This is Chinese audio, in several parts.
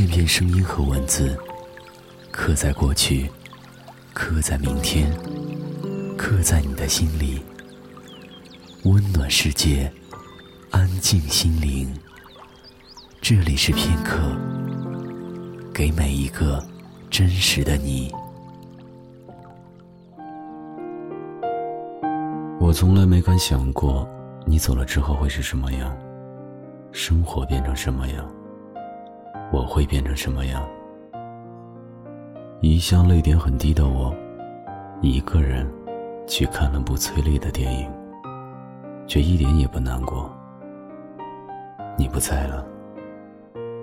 片片声音和文字，刻在过去，刻在明天，刻在你的心里，温暖世界，安静心灵。这里是片刻，给每一个真实的你。我从来没敢想过，你走了之后会是什么样，生活变成什么样。我会变成什么样？一向泪点很低的我，一个人去看了部催泪的电影，却一点也不难过。你不在了，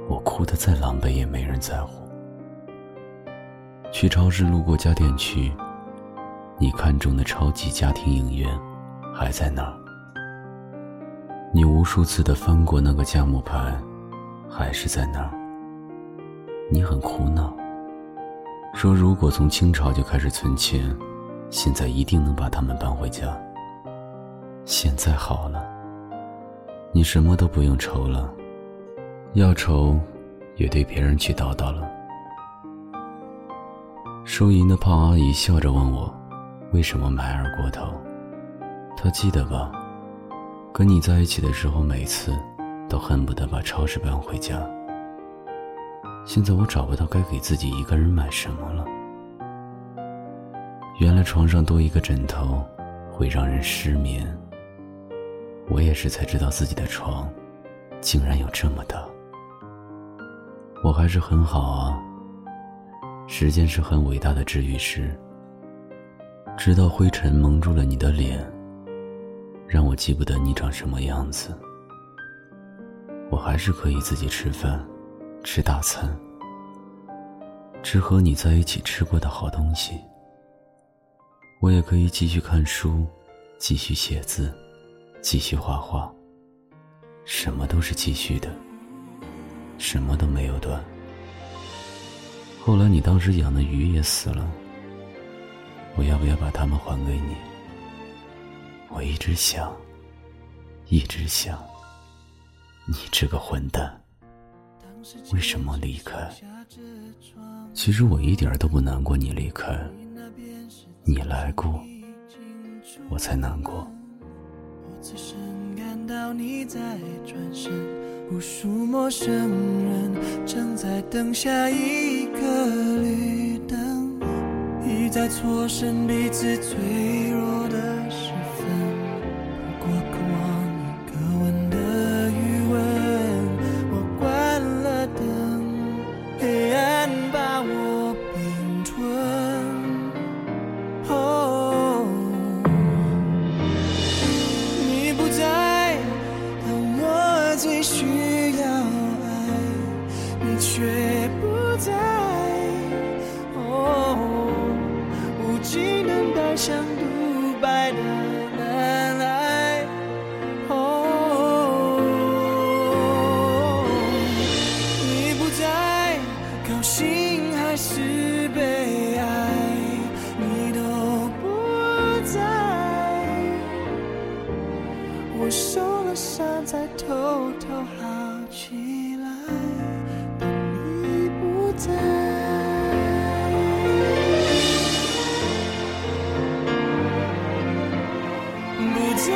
我哭得再狼狈也没人在乎。去超市路过家电区，你看中的超级家庭影院还在那儿。你无数次的翻过那个价目牌，还是在那儿。你很苦恼，说如果从清朝就开始存钱，现在一定能把他们搬回家。现在好了，你什么都不用愁了，要愁，也对别人去叨叨了。收银的胖阿姨笑着问我，为什么买二锅头？她记得吧？跟你在一起的时候，每次都恨不得把超市搬回家。现在我找不到该给自己一个人买什么了。原来床上多一个枕头会让人失眠。我也是才知道自己的床竟然有这么大。我还是很好啊。时间是很伟大的治愈师。直到灰尘蒙住了你的脸，让我记不得你长什么样子，我还是可以自己吃饭。吃大餐，吃和你在一起吃过的好东西。我也可以继续看书，继续写字，继续画画。什么都是继续的，什么都没有断。后来你当时养的鱼也死了，我要不要把它们还给你？我一直想，一直想，你这个混蛋。为什么离开？其实我一点都不难过你离开，你来过，我才难过此时感到你在转身。无数陌生人正在等下一个绿灯，一再错身彼此脆弱的时分。却不在哦无尽等待像独白的难挨哦你不在高兴还是悲哀你都不在我受了伤在偷偷好奇爱不在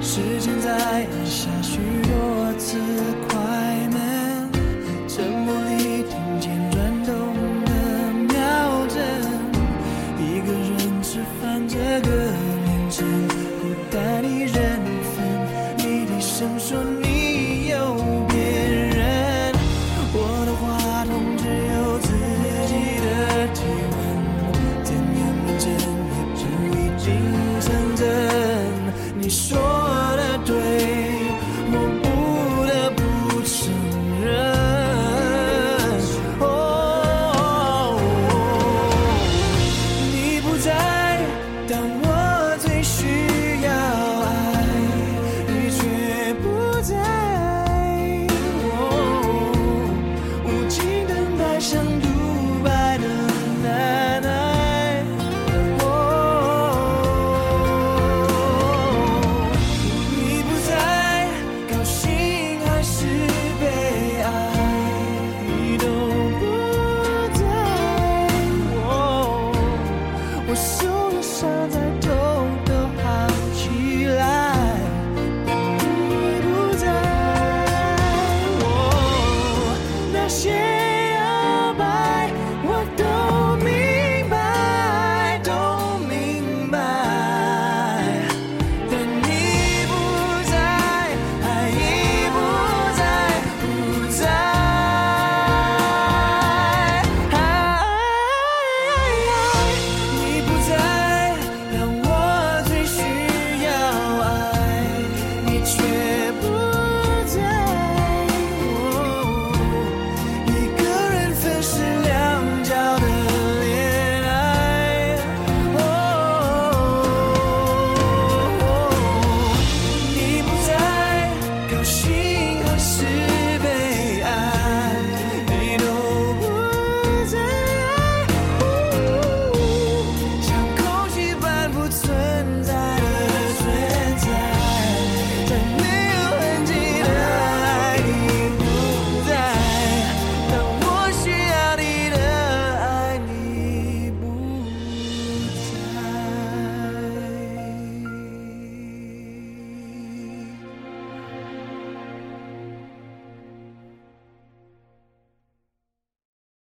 时间在消对。